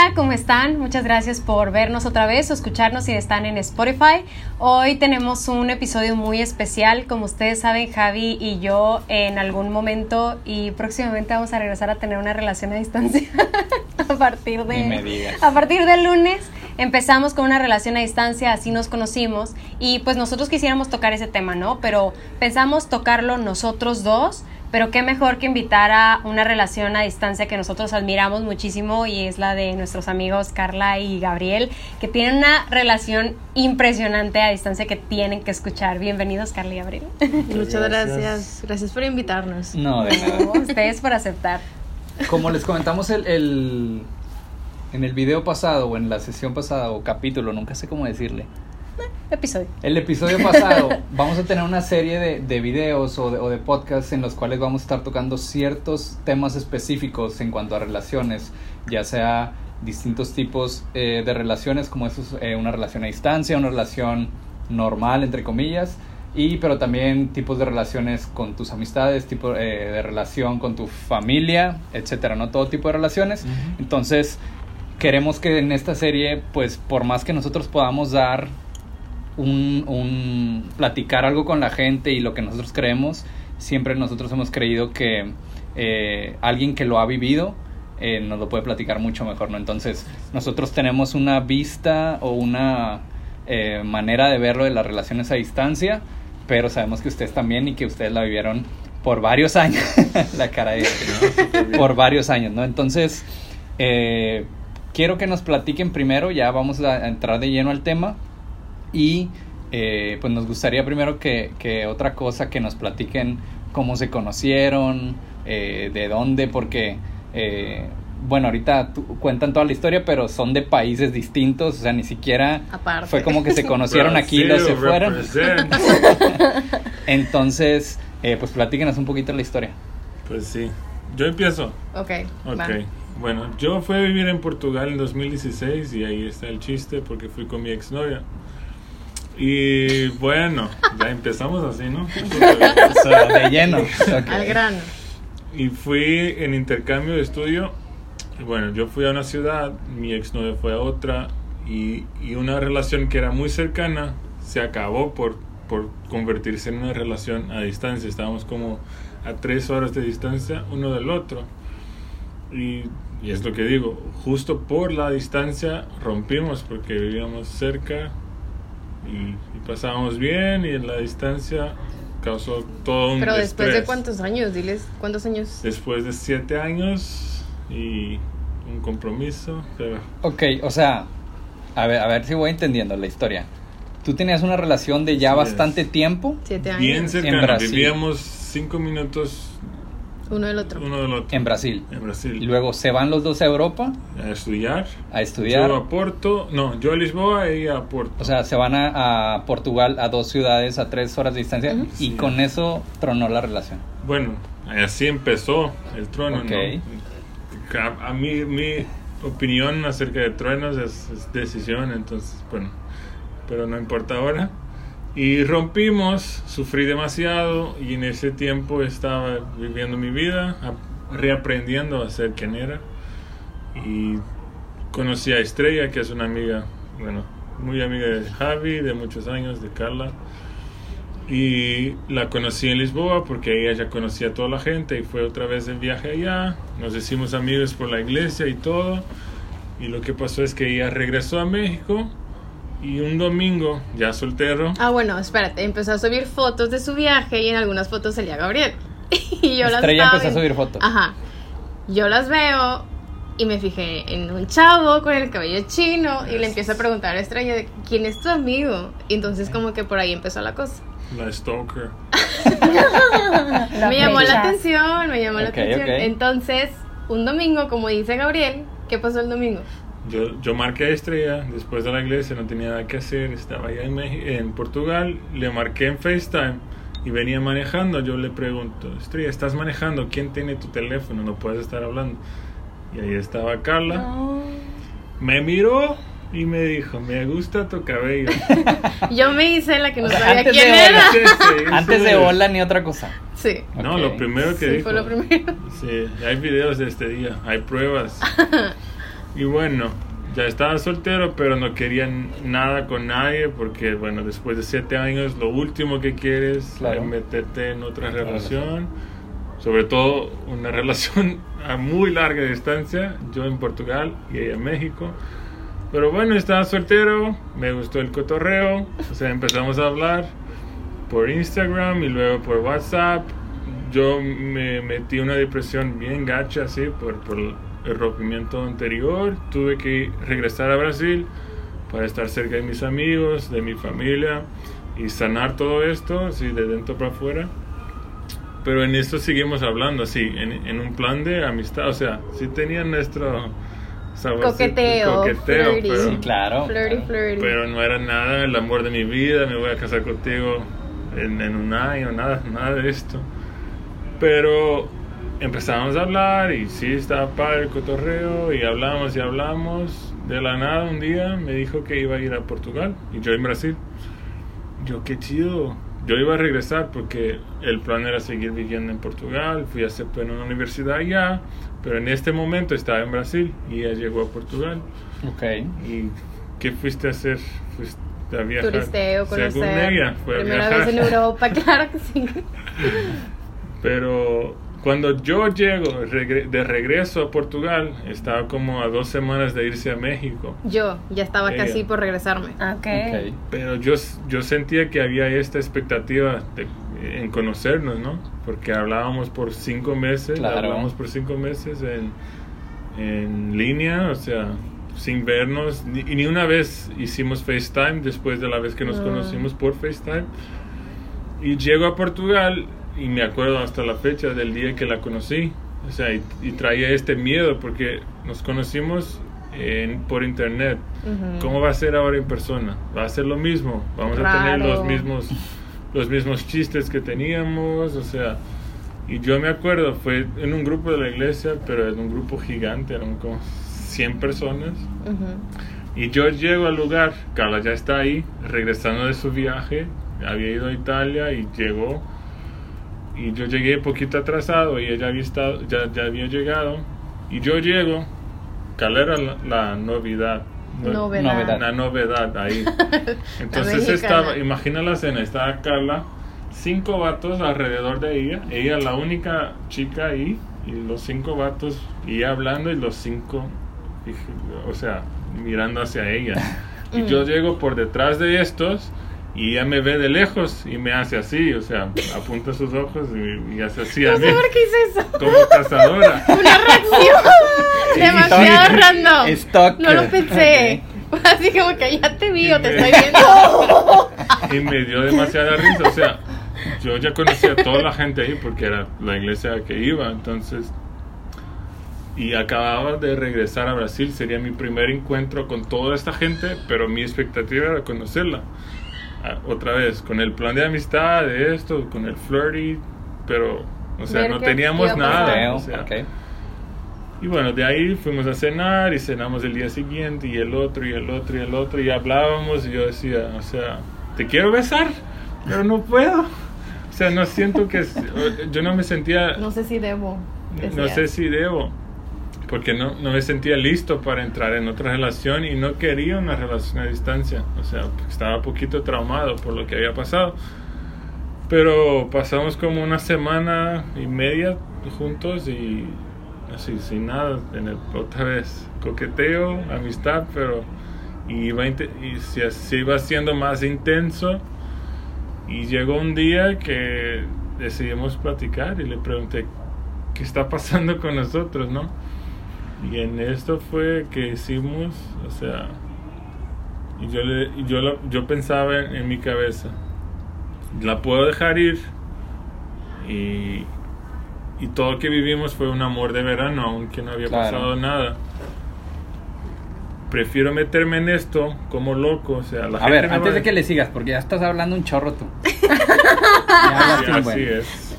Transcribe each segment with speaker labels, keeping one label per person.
Speaker 1: Hola, ¿cómo están? Muchas gracias por vernos otra vez o escucharnos si están en Spotify. Hoy tenemos un episodio muy especial. Como ustedes saben, Javi y yo en algún momento y próximamente vamos a regresar a tener una relación a distancia a partir de a partir del lunes. Empezamos con una relación a distancia, así nos conocimos y pues nosotros quisiéramos tocar ese tema, ¿no? Pero pensamos tocarlo nosotros dos pero qué mejor que invitar a una relación a distancia que nosotros admiramos muchísimo y es la de nuestros amigos Carla y Gabriel, que tienen una relación impresionante a distancia que tienen que escuchar. Bienvenidos Carla y Gabriel.
Speaker 2: Muchas gracias. Gracias por invitarnos.
Speaker 3: No, de nada.
Speaker 1: ustedes por aceptar.
Speaker 3: Como les comentamos el, el, en el video pasado o en la sesión pasada o capítulo, nunca sé cómo decirle
Speaker 1: episodio.
Speaker 3: El episodio pasado vamos a tener una serie de, de videos o de, o de, podcasts en los cuales vamos a estar tocando ciertos temas específicos en cuanto a relaciones, ya sea distintos tipos eh, de relaciones, como eso es eh, una relación a distancia, una relación normal, entre comillas, y pero también tipos de relaciones con tus amistades, tipo eh, de relación con tu familia, etcétera, no todo tipo de relaciones. Entonces, queremos que en esta serie, pues por más que nosotros podamos dar un, un, platicar algo con la gente y lo que nosotros creemos, siempre nosotros hemos creído que eh, alguien que lo ha vivido eh, nos lo puede platicar mucho mejor, ¿no? Entonces, nosotros tenemos una vista o una eh, manera de verlo de las relaciones a distancia, pero sabemos que ustedes también y que ustedes la vivieron por varios años, la cara de... por varios años, ¿no? Entonces, quiero que nos platiquen primero, ya vamos a entrar de lleno al tema, y eh, pues nos gustaría primero que, que, otra cosa que nos platiquen cómo se conocieron, eh, de dónde, porque eh, bueno, ahorita cuentan toda la historia, pero son de países distintos, o sea, ni siquiera fue como que se conocieron aquí y los se fueron. Entonces, pues platíquenos un poquito la historia.
Speaker 4: Pues sí, yo empiezo.
Speaker 1: Ok.
Speaker 4: Ok. Bueno, yo fui a vivir en Portugal en 2016 y ahí está el chiste porque fui con mi exnovia. Y bueno, ya empezamos así, ¿no?
Speaker 3: de lleno.
Speaker 1: Al grano.
Speaker 4: Y fui en intercambio de estudio. Bueno, yo fui a una ciudad, mi exnovia fue a otra, y, y, una relación que era muy cercana se acabó por, por convertirse en una relación a distancia. Estábamos como a tres horas de distancia uno del otro. Y, y es lo que digo, justo por la distancia rompimos porque vivíamos cerca y, pasábamos bien y en la distancia causó todo un
Speaker 1: Pero después de cuántos años, diles, ¿cuántos años?
Speaker 4: Después de siete años y un compromiso. Pero...
Speaker 3: Ok, o sea, a ver, a ver si voy entendiendo la historia. Tú tenías una relación de ya bastante tiempo.
Speaker 1: Siete años.
Speaker 4: Bien cercana, vivíamos cinco minutos
Speaker 1: uno del otro.
Speaker 4: Uno del otro.
Speaker 3: En Brasil.
Speaker 4: En Brasil.
Speaker 3: Y luego se van los dos a Europa.
Speaker 4: A estudiar.
Speaker 3: A estudiar.
Speaker 4: Yo a Porto. No, yo a Lisboa y a Porto.
Speaker 3: O sea, se van a, a Portugal a dos ciudades a tres horas de distancia. Y con eso tronó la relación.
Speaker 4: Bueno, así empezó el trono. ¿no? A, mí, mi opinión acerca de truenos es, es decisión, entonces, bueno. Pero no importa ahora. Y rompimos, sufrí demasiado y en ese tiempo estaba viviendo mi vida, reaprendiendo a ser quien era. Y conocí a Estrella, que es una amiga, bueno, muy amiga de Javi, de muchos años, de Carla. Y la conocí en Lisboa porque ella ya conocía a toda la gente y fue otra vez el viaje allá. Nos hicimos amigos por la iglesia y todo. Y lo que pasó es que ella regresó a México y un domingo, ya soltero.
Speaker 1: Ah, bueno, espérate, empezó a subir fotos de su viaje y en algunas fotos salía Gabriel. y
Speaker 3: yo Estrella las empezó a subir fotos.
Speaker 1: Ajá. Yo las veo y me fijé en un chavo con el cabello chino y le empiezo a preguntar a Estrella, ¿quién es tu amigo? Y entonces como que por ahí empezó la cosa.
Speaker 4: La stalker.
Speaker 1: me llamó la atención, me llamó la atención. Entonces, un domingo, como dice Gabriel, ¿qué pasó el domingo?
Speaker 4: Yo, yo marqué a Estrella después de la iglesia, no tenía nada que hacer, estaba allá en, en Portugal, le marqué en FaceTime y venía manejando. Yo le pregunto, Estrella, ¿estás manejando? ¿Quién tiene tu teléfono? No puedes estar hablando. Y ahí estaba Carla. Me miró y me dijo, me gusta tu cabello.
Speaker 1: Yo me hice la que no sabía quién era.
Speaker 3: antes de hola ni otra cosa.
Speaker 1: Sí.
Speaker 4: No, lo primero que
Speaker 1: sí,
Speaker 4: dijo.
Speaker 1: fue lo primero.
Speaker 4: Sí, hay videos de este día, hay pruebas. Y bueno, ya estaba soltero, pero no quería nada con nadie porque, bueno, después de siete años, lo último que quieres es meterte en otra relación. Sobre todo una relación a muy larga distancia, yo en Portugal y ella en México. Pero bueno, estaba soltero, me gustó el cotorreo, o sea, empezamos a hablar por Instagram y luego por WhatsApp. Yo me metí una depresión bien gacha, así, por, por el rompimiento anterior. Tuve que regresar a Brasil para estar cerca de mis amigos, de mi familia y sanar todo esto, así, de dentro para afuera. Pero en esto seguimos hablando, así, en, en un plan de amistad. O sea, sí tenía nuestro
Speaker 2: coqueteo,
Speaker 1: coqueteo
Speaker 3: pero, sí, claro,
Speaker 4: pero no era nada el amor de mi vida, me voy a casar contigo en, en un año, nada, nada de esto. Pero empezamos a hablar y sí, estaba padre el cotorreo y hablamos y hablamos. De la nada un día me dijo que iba a ir a Portugal y yo en Brasil. Yo, qué chido. Yo iba a regresar porque el plan era seguir viviendo en Portugal. Fui a hacer en una universidad allá, pero en este momento estaba en Brasil y ella llegó a Portugal.
Speaker 3: Ok.
Speaker 4: ¿Y qué fuiste a hacer? Fuiste a viajar.
Speaker 2: Turisteo, conocer.
Speaker 4: Según ella, fue
Speaker 2: Primera
Speaker 4: a viajar.
Speaker 2: vez en Europa, claro que sí.
Speaker 4: Pero cuando yo llego de regreso a Portugal, estaba como a dos semanas de irse a México.
Speaker 2: Yo ya estaba
Speaker 4: Ella.
Speaker 2: casi por regresarme.
Speaker 1: Ok.
Speaker 4: Pero yo, yo sentía que había esta expectativa de- en conocernos, ¿no? Porque hablábamos por cinco meses,
Speaker 3: Claro.
Speaker 4: hablábamos por cinco meses en, en línea, o sea, sin vernos, ni, y ni una vez hicimos FaceTime después de la vez que nos
Speaker 2: Ah.
Speaker 4: conocimos por FaceTime. Y llego a Portugal y me acuerdo hasta la fecha del día que la conocí. O sea, y, y traía este miedo porque nos conocimos en- por internet.
Speaker 2: Ujú.
Speaker 4: ¿Cómo va a ser ahora en persona? ¿Va a ser lo mismo? ¿Vamos a tener los mismos, los mismos chistes que teníamos? O sea, y yo me acuerdo, fue en un grupo de la iglesia, pero en un grupo gigante, eran como 100 personas.
Speaker 2: Ujú.
Speaker 4: Y yo llego al lugar, Carla ya está ahí, regresando de su viaje, había ido a Italia y llegó. Y yo llegué poquito atrasado y ella había estado, ya, ya había llegado. Y yo llego, Carla era la, la novedad. no-
Speaker 2: Novedad.
Speaker 3: Novedad.
Speaker 4: La novedad ahí. Entonces estaba, imagina la escena, estaba Carla, cinco vatos alrededor de ella, ella la única chica ahí, y los cinco vatos, y hablando y los cinco, y- o sea, mirando hacia ella. Y yo llego por detrás de estos y ella me ve de lejos y me hace así, o sea, apunta sus ojos y, y hace así a
Speaker 2: No
Speaker 4: mí,
Speaker 2: sé por qué hice eso.
Speaker 4: como cazadora.
Speaker 2: Una reacción demasiado random.
Speaker 3: Stalker.
Speaker 2: No lo pensé. Así como que ya te vi o te estoy viendo.
Speaker 4: y me dio demasiada risa. O sea, yo ya conocía a toda la gente ahí porque era la iglesia a la que iba. Entonces, y acababa de regresar a Brasil. Sería mi primer encuentro con toda esta gente, pero mi expectativa era conocerla. Otra vez, con el plan de amistad, de esto, con el flirty, pero, o sea,
Speaker 2: Ver
Speaker 4: no teníamos nada. O sea,
Speaker 3: ok.
Speaker 4: y bueno, de ahí fuimos a cenar y cenamos el día siguiente y el otro y el otro y el otro y hablábamos y yo decía, o sea, te quiero besar, pero no puedo. O sea, no siento que... Yo no me sentía...
Speaker 2: No sé si debo.
Speaker 4: No
Speaker 2: decía.
Speaker 4: sé si debo, porque no, no me sentía listo para entrar en otra relación y no quería una relación a distancia. O sea, estaba un poquito traumado por lo que había pasado. Pero pasamos como una semana y media juntos y así, sin nada, en el, otra vez coqueteo, amistad, pero iba, inte- y se, se iba haciendo más intenso. Y llegó un día que decidimos platicar y le pregunté, ¿qué está pasando con nosotros, no? Y en esto fue que hicimos, o sea, y yo, le, y yo, lo- yo pensaba en, en mi cabeza, la puedo dejar ir y, y todo lo que vivimos fue un amor de verano, aunque no había
Speaker 3: Claro.
Speaker 4: pasado nada. Prefiero meterme en esto como loco, o sea, la
Speaker 3: A
Speaker 4: gente
Speaker 3: ver,
Speaker 4: va
Speaker 3: antes de que le sigas, porque ya estás hablando un chorro tú. Ya un
Speaker 4: así
Speaker 3: buen.
Speaker 4: es.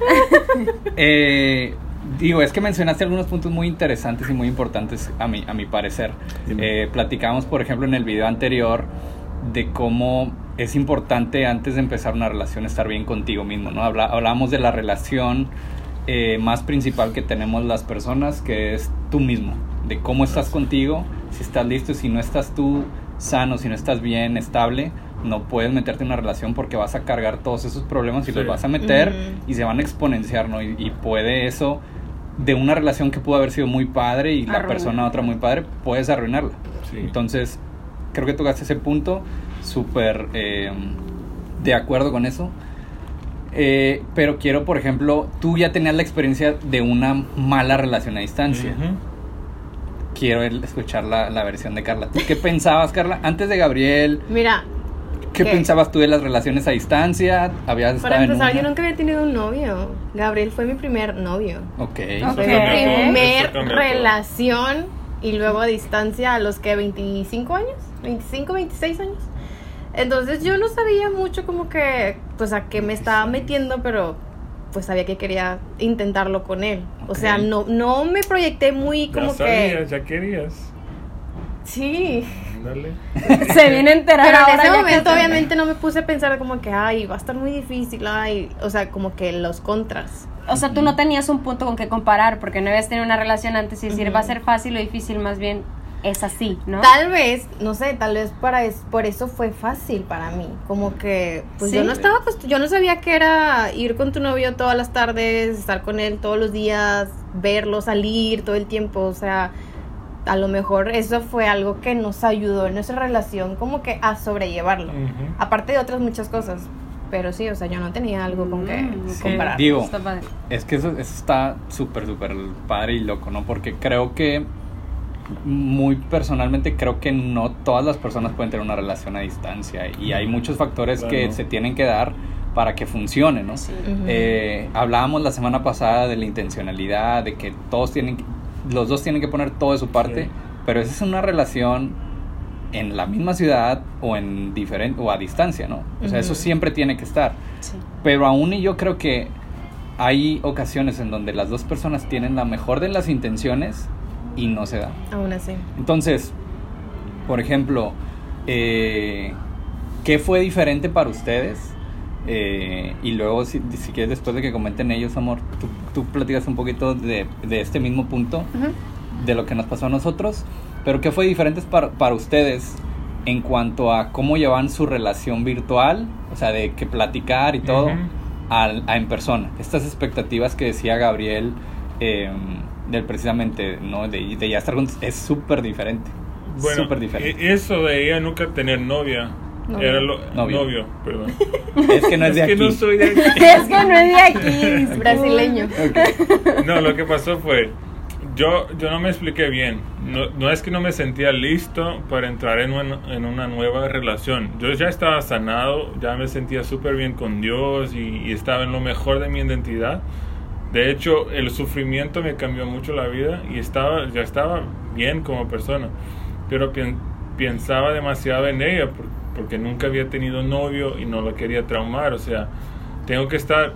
Speaker 3: Eh, digo, es que mencionaste algunos puntos muy interesantes y muy importantes a mi, a mi parecer. Eh, platicamos, por ejemplo, en el video anterior de cómo es importante antes de empezar una relación estar bien contigo mismo, ¿no? Habla, hablábamos de la relación eh, más principal que tenemos las personas, que es tú mismo, de cómo estás contigo si estás listo, si no estás tú sano, si no estás bien, estable, no puedes meterte en una relación porque vas a cargar todos esos problemas y
Speaker 4: Sí.
Speaker 3: los vas a meter y se van a exponenciar, ¿no? Y, y puede eso, de una relación que pudo haber sido muy padre y la persona otra muy padre, puedes arruinarla.
Speaker 4: Sí.
Speaker 3: Entonces, creo que tocaste ese punto, súper eh, de acuerdo con eso. Eh, pero quiero, por ejemplo, tú ya tenías la experiencia de una mala relación a distancia. Quiero escuchar la, la versión de Carla. ¿Tú qué pensabas, Carla? Antes de Gabriel,
Speaker 2: Mira,
Speaker 3: ¿qué,
Speaker 2: ¿Qué?
Speaker 3: pensabas tú de las relaciones a distancia? ¿Habías estado
Speaker 2: para
Speaker 3: en
Speaker 2: empezar,
Speaker 3: una?
Speaker 2: yo nunca había tenido un novio. Gabriel fue mi primer novio.
Speaker 3: Ok.
Speaker 1: Ok.
Speaker 2: Fue mi primer relación y luego a distancia a los que 25 años, 25, 26 años. Entonces yo no sabía mucho como que, pues a qué me estaba metiendo, pero pues sabía que quería intentarlo con él. O
Speaker 3: Ok.
Speaker 2: sea, no, no me proyecté muy como
Speaker 4: ya
Speaker 2: que...
Speaker 4: sabías, ya querías.
Speaker 2: Sí.
Speaker 4: Ándale.
Speaker 1: Se viene a enterar
Speaker 2: Pero en
Speaker 1: ahora
Speaker 2: ese
Speaker 1: ya que
Speaker 2: momento obviamente no me puse a pensar como que, ay, va a estar muy difícil, ay, o sea, como que los contras.
Speaker 1: O sea, tú no tenías un punto con que comparar porque no habías tenido una relación antes y decir va a ser fácil o difícil, más bien es así, ¿no?
Speaker 2: Tal vez, no sé, tal vez para es, por eso fue fácil para mí. Como que, pues yo no estaba, pues yo no sabía que era ir con tu novio todas las tardes, estar con él todos los días, verlo salir todo el tiempo. O sea, a lo mejor eso fue algo que nos ayudó en nuestra relación, como que a sobrellevarlo. Aparte de otras muchas cosas. Pero sí, o sea, yo no tenía algo con que
Speaker 1: Mm, ok.
Speaker 2: comparar.
Speaker 3: Digo,
Speaker 1: Está padre.
Speaker 3: Es que eso, eso está súper, súper padre y loco, ¿no? Porque creo que, muy personalmente, creo que no todas las personas pueden tener una relación a distancia y hay muchos factores que se tienen que dar para que funcione, ¿no?
Speaker 1: Sí.
Speaker 3: Eh, hablábamos la semana pasada de la intencionalidad, de que todos tienen, que- los dos tienen que poner todo de su parte,
Speaker 4: Sí.
Speaker 3: pero esa es una relación en la misma ciudad o en diferente o a distancia, ¿no? O sea, eso siempre tiene que estar.
Speaker 1: Sí.
Speaker 3: Pero aún y yo creo que hay ocasiones en donde las dos personas tienen la mejor de las intenciones y no se da.
Speaker 2: Aún así.
Speaker 3: Entonces, por ejemplo, eh, ¿qué fue diferente para ustedes? Eh, y luego, si, si quieres, después de que comenten ellos, amor, tú, tú platicas un poquito de, de este mismo punto,
Speaker 2: Ujú.
Speaker 3: de lo que nos pasó a nosotros, pero ¿qué fue diferente para, para ustedes en cuanto a cómo llevan su relación virtual, o sea, de que platicar y todo,
Speaker 4: Ujú.
Speaker 3: al- a en persona? Estas expectativas que decía Gabriel, eh, del precisamente, ¿no? De, de ya estar juntos, es súper diferente.
Speaker 4: Bueno,
Speaker 3: súper diferente.
Speaker 4: e- eso de ella nunca tener novia.
Speaker 2: Novio.
Speaker 4: Era lo,
Speaker 3: Novio.
Speaker 4: novio. perdón.
Speaker 3: Es que no es, de
Speaker 4: que
Speaker 3: aquí.
Speaker 4: no soy de aquí.
Speaker 1: es que no es de aquí.
Speaker 2: Es brasileño.
Speaker 3: Ok.
Speaker 4: No, lo que pasó fue, yo, yo no me expliqué bien. No, no es que no me sentía listo para entrar en una, en una nueva relación. Yo ya estaba sanado, ya me sentía súper bien con Dios y, y estaba en lo mejor de mi identidad. De hecho, el sufrimiento me cambió mucho la vida y estaba, ya estaba bien como persona. Pero pensaba demasiado en ella porque nunca había tenido novio y no la quería traumar. O sea, tengo que estar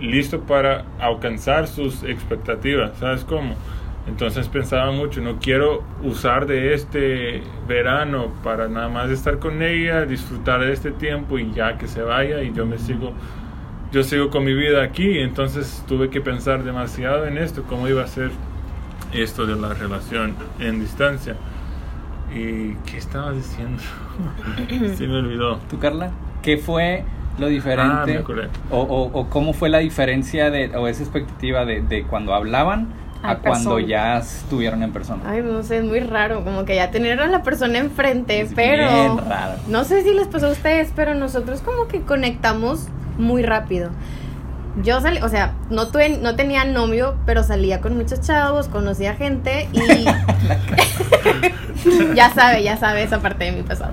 Speaker 4: listo para alcanzar sus expectativas, ¿sabes cómo? Entonces pensaba mucho, no quiero usar de este verano para nada más estar con ella, disfrutar de este tiempo y ya que se vaya y yo me sigo, yo sigo con mi vida aquí, entonces tuve que pensar demasiado en esto, cómo iba a ser esto de la relación en distancia. ¿Y qué estabas diciendo? Se me olvidó.
Speaker 3: ¿Tú, Carla? ¿Qué fue lo
Speaker 4: Ah, me
Speaker 3: diferente?
Speaker 4: acordé.
Speaker 3: o, o- o cómo fue la diferencia de, o esa expectativa de, de cuando hablaban a cuando ya estuvieron en persona?
Speaker 2: Ay, no sé, es muy raro, como que ya tener a la persona enfrente,
Speaker 3: Es
Speaker 2: pero
Speaker 3: bien raro.
Speaker 2: no sé si les pasó a ustedes, pero nosotros como que conectamos muy rápido. Yo salí, o sea, no tuve, no tenía novio, pero salía con muchos chavos, conocía gente y ya sabe, ya sabe esa parte de mi pasado.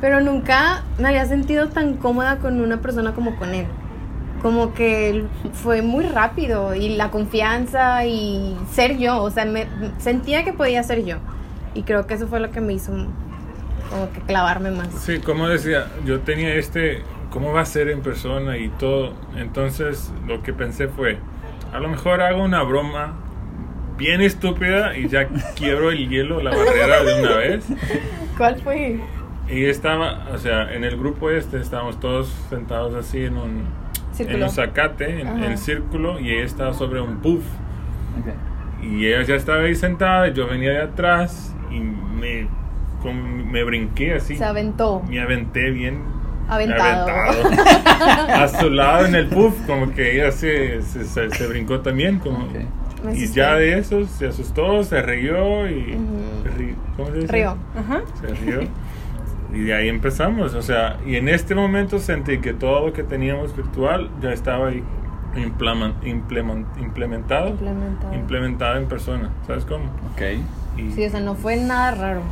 Speaker 2: Pero nunca me había sentido tan cómoda con una persona como con él. Como que fue muy rápido y la confianza y ser yo, o sea, me sentía que podía ser yo. Y creo que eso fue lo que me hizo como que clavarme más.
Speaker 4: Sí, como decía, yo tenía este, ¿cómo va a ser en persona y todo? Entonces lo que pensé fue, a lo mejor hago una broma bien estúpida y ya quiebro el hielo, la barrera de una vez.
Speaker 2: ¿Cuál fue?
Speaker 4: Y estaba, o sea, en el grupo este estábamos todos sentados así en un, en un zacate, en, en círculo, y ella estaba sobre un puff.
Speaker 3: Ok.
Speaker 4: Y ella ya estaba ahí sentada, y yo venía de atrás, y me, con- me brinqué así.
Speaker 2: Se aventó.
Speaker 4: Me aventé bien
Speaker 2: Aventado.
Speaker 4: aventado. a su lado en el puff, como que ella se, se, se- se brincó también. Como,
Speaker 3: Ok.
Speaker 4: Y ya de eso se asustó, se rió y...
Speaker 2: Ujú.
Speaker 4: ri- ¿Cómo se dice?
Speaker 2: Río.
Speaker 1: Ajá.
Speaker 4: Se rió. Y de ahí empezamos. O sea, y en este momento sentí que todo lo que teníamos virtual ya estaba ahí implemen- implemen- implementado,
Speaker 2: Implementado.
Speaker 4: implementado en persona. ¿Sabes cómo?
Speaker 3: Ok.
Speaker 4: Y,
Speaker 2: Sí, o sea, no fue nada raro.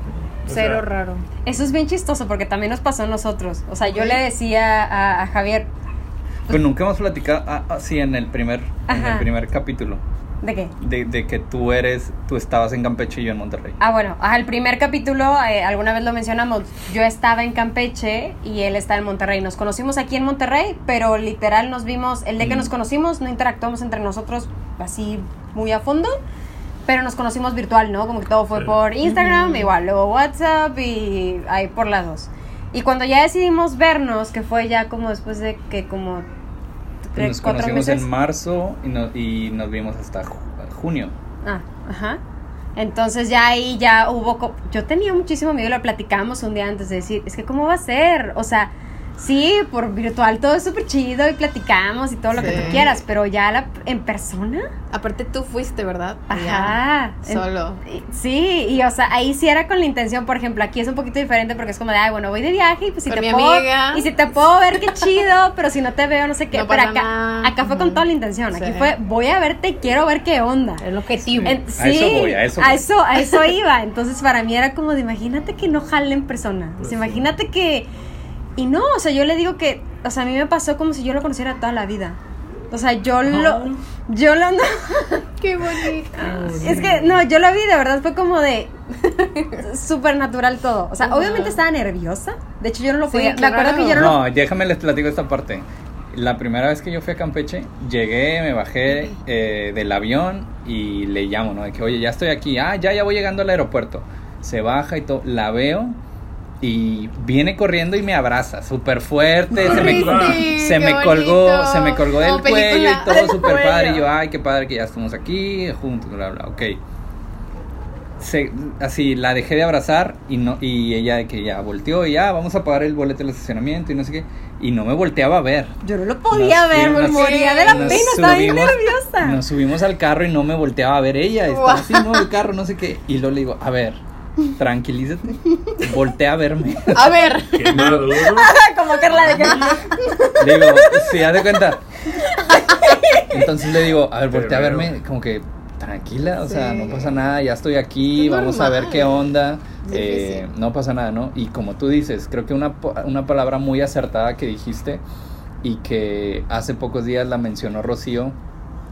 Speaker 2: Cero
Speaker 4: sea,
Speaker 2: raro.
Speaker 1: Eso es bien chistoso porque también nos pasó a nosotros. O sea, yo
Speaker 2: Ok.
Speaker 1: le decía a, a Javier,
Speaker 3: Pues nunca hemos platicado, ah, ah, sí, en el primer, en el primer capítulo,
Speaker 1: ¿de qué?
Speaker 3: de, de que tú eres, tú estabas en Campeche y yo en Monterrey.
Speaker 1: Ah, bueno, el primer capítulo, eh, alguna vez lo mencionamos, yo estaba en Campeche y él está en Monterrey. Nos conocimos aquí en Monterrey, pero literal nos vimos, el día que
Speaker 3: Mm.
Speaker 1: nos conocimos no interactuamos entre nosotros así muy a fondo, pero nos conocimos virtual, ¿no? Como que todo fue
Speaker 4: Sí.
Speaker 1: por Instagram, igual, luego WhatsApp y ahí por las dos. Y cuando ya decidimos vernos, que fue ya como después de que como tres,
Speaker 3: Nos conocimos
Speaker 1: meses.
Speaker 3: en marzo y, no- y nos vimos hasta ju- junio.
Speaker 1: Ah, ajá. Entonces ya ahí ya hubo... Yo tenía muchísimo miedo, lo platicamos un día antes de decir, es que ¿cómo va a ser? O sea, sí, por virtual todo es súper chido y platicamos y todo lo que tú quieras, pero ya la, en persona...
Speaker 2: Aparte tú fuiste, ¿verdad?
Speaker 1: Ajá.
Speaker 2: Ya, Solo.
Speaker 1: Sí, y o sea, ahí sí era con la intención, por ejemplo, aquí es un poquito diferente porque es como de, ay, bueno, voy de viaje y pues si
Speaker 2: Con
Speaker 1: te
Speaker 2: mi
Speaker 1: puedo,
Speaker 2: amiga.
Speaker 1: y si te puedo ver, qué chido, pero si no te veo, no sé qué,
Speaker 2: No
Speaker 1: pero
Speaker 2: pasa
Speaker 1: acá,
Speaker 2: nada.
Speaker 1: acá fue con toda la intención, aquí
Speaker 2: Sí.
Speaker 1: fue, voy a verte y quiero ver qué onda.
Speaker 2: El objetivo.
Speaker 1: En-
Speaker 3: A
Speaker 1: sí,
Speaker 3: eso voy, a eso
Speaker 1: a
Speaker 3: voy.
Speaker 1: eso, a eso iba. Entonces para mí era como de imagínate que no jale en persona. O sea,
Speaker 4: Pues sí.
Speaker 1: imagínate que y no, o sea, yo le digo que, o sea, a mí me pasó como si yo lo conociera toda la vida. O sea, yo lo yo lo no,
Speaker 2: Qué bonito.
Speaker 1: es que no, yo lo vi de verdad fue como de súper natural todo. O sea, obviamente estaba nerviosa. De hecho, yo no lo
Speaker 2: Sí,
Speaker 1: podía. Me
Speaker 2: claro.
Speaker 1: acuerdo que yo no, lo
Speaker 3: No, déjame les platico esta parte. La primera vez que yo fui a Campeche, llegué, me bajé eh, del avión y le llamo, ¿no? De que, oye, ya estoy aquí. Ah, ya, ya voy llegando al aeropuerto. Se baja y todo. La veo y viene corriendo y me abraza, súper fuerte. Se me, se me colgó,
Speaker 2: bonito.
Speaker 3: se me colgó del
Speaker 2: Como
Speaker 3: cuello
Speaker 2: película.
Speaker 3: y todo súper padre. Y yo, ay, qué padre que ya estamos aquí juntos, bla, bla, ok. Se- así la dejé de abrazar y no y ella de que ya volteó y ya vamos a pagar el boleto del estacionamiento y no sé qué y no me volteaba a ver
Speaker 1: yo no lo podía
Speaker 3: Nos
Speaker 1: ver, me moría de la pena, estaba bien nerviosa.
Speaker 3: nos subimos al carro y no me volteaba a ver ella estaba
Speaker 2: Guau.
Speaker 3: así no el carro no sé qué y luego le digo a ver tranquilízate voltea a verme.
Speaker 2: A ver.
Speaker 4: Qué maduro.
Speaker 1: como Carla de que
Speaker 3: le digo sí haz de cuenta. Entonces le digo a ver voltea a verme como que tranquila o sea no pasa nada ya estoy aquí
Speaker 2: Es
Speaker 3: vamos a ver qué onda. Eh, no pasa nada no y como tú dices creo que una, una palabra muy acertada que dijiste y que hace pocos días la mencionó Rocío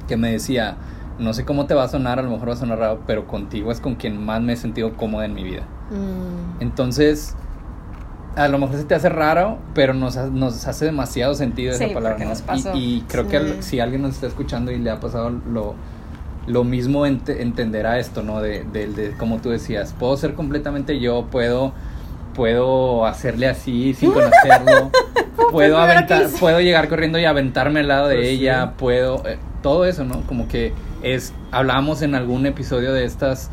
Speaker 3: que me decía no sé cómo te va a sonar a lo mejor va a sonar raro pero contigo es con quien más me he sentido cómoda en mi vida
Speaker 2: Mm,
Speaker 3: entonces, a lo mejor se te hace raro, pero nos, ha- nos hace demasiado sentido
Speaker 1: Sí,
Speaker 3: esa palabra.
Speaker 1: porque
Speaker 3: ¿no?
Speaker 1: nos pasó.
Speaker 3: Y, y creo
Speaker 2: Sí.
Speaker 3: que al- si alguien nos está escuchando y le ha pasado lo, lo mismo, ente- entenderá esto, ¿no? De, de, de, como tú decías, puedo ser completamente yo, puedo puedo hacerle así sin conocerlo, puedo aventar, puedo llegar corriendo y aventarme al lado de
Speaker 4: Pues sí.
Speaker 3: ella, puedo, eh, todo eso, ¿no? Como que es, hablábamos en algún episodio de estas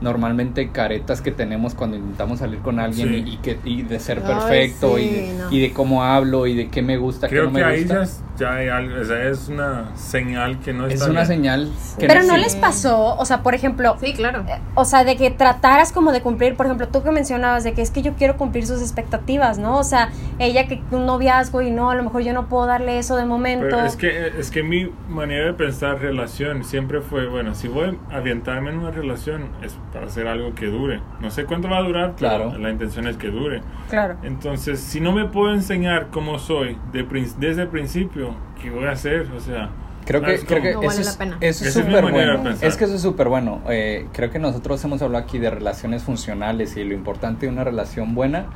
Speaker 3: normalmente caretas que tenemos cuando intentamos salir con alguien
Speaker 4: Sí.
Speaker 3: y, y que y de ser
Speaker 2: Ay,
Speaker 3: perfecto
Speaker 2: sí,
Speaker 3: y, de,
Speaker 2: no.
Speaker 3: y de cómo hablo y de qué me gusta, qué
Speaker 4: Creo
Speaker 3: no me
Speaker 4: que
Speaker 3: gusta.
Speaker 4: ya, es- ya hay algo, o sea, es una señal que no
Speaker 3: es
Speaker 4: está
Speaker 3: una
Speaker 4: bien.
Speaker 3: señal que
Speaker 1: Pero no
Speaker 3: sí.
Speaker 1: les pasó, o sea, por ejemplo,
Speaker 2: Sí, claro.
Speaker 1: eh, o sea, de que trataras como de cumplir, por ejemplo, tú que mencionabas de que es que yo quiero cumplir sus expectativas, ¿no? O sea, ella que un noviazgo y no, a lo mejor yo no puedo darle eso de momento.
Speaker 4: Pero es que, es que mi manera de pensar relación siempre fue, bueno, si voy a avientarme en una relación es para hacer algo que dure. No sé cuánto va a durar, pero
Speaker 3: Claro.
Speaker 4: la intención es que dure.
Speaker 1: Claro.
Speaker 4: Entonces, si no me puedo enseñar cómo soy de prin- desde el principio, ¿qué voy a hacer? O sea,
Speaker 3: Creo que,
Speaker 4: ¿sabes
Speaker 3: creo que?
Speaker 2: No
Speaker 3: eso,
Speaker 2: vale
Speaker 3: es,
Speaker 2: la pena.
Speaker 3: eso es
Speaker 4: Esa es
Speaker 3: súper
Speaker 4: de
Speaker 3: bueno. Es que eso es súper bueno. Eh, creo que nosotros hemos hablado aquí de relaciones funcionales y lo importante de una relación buena,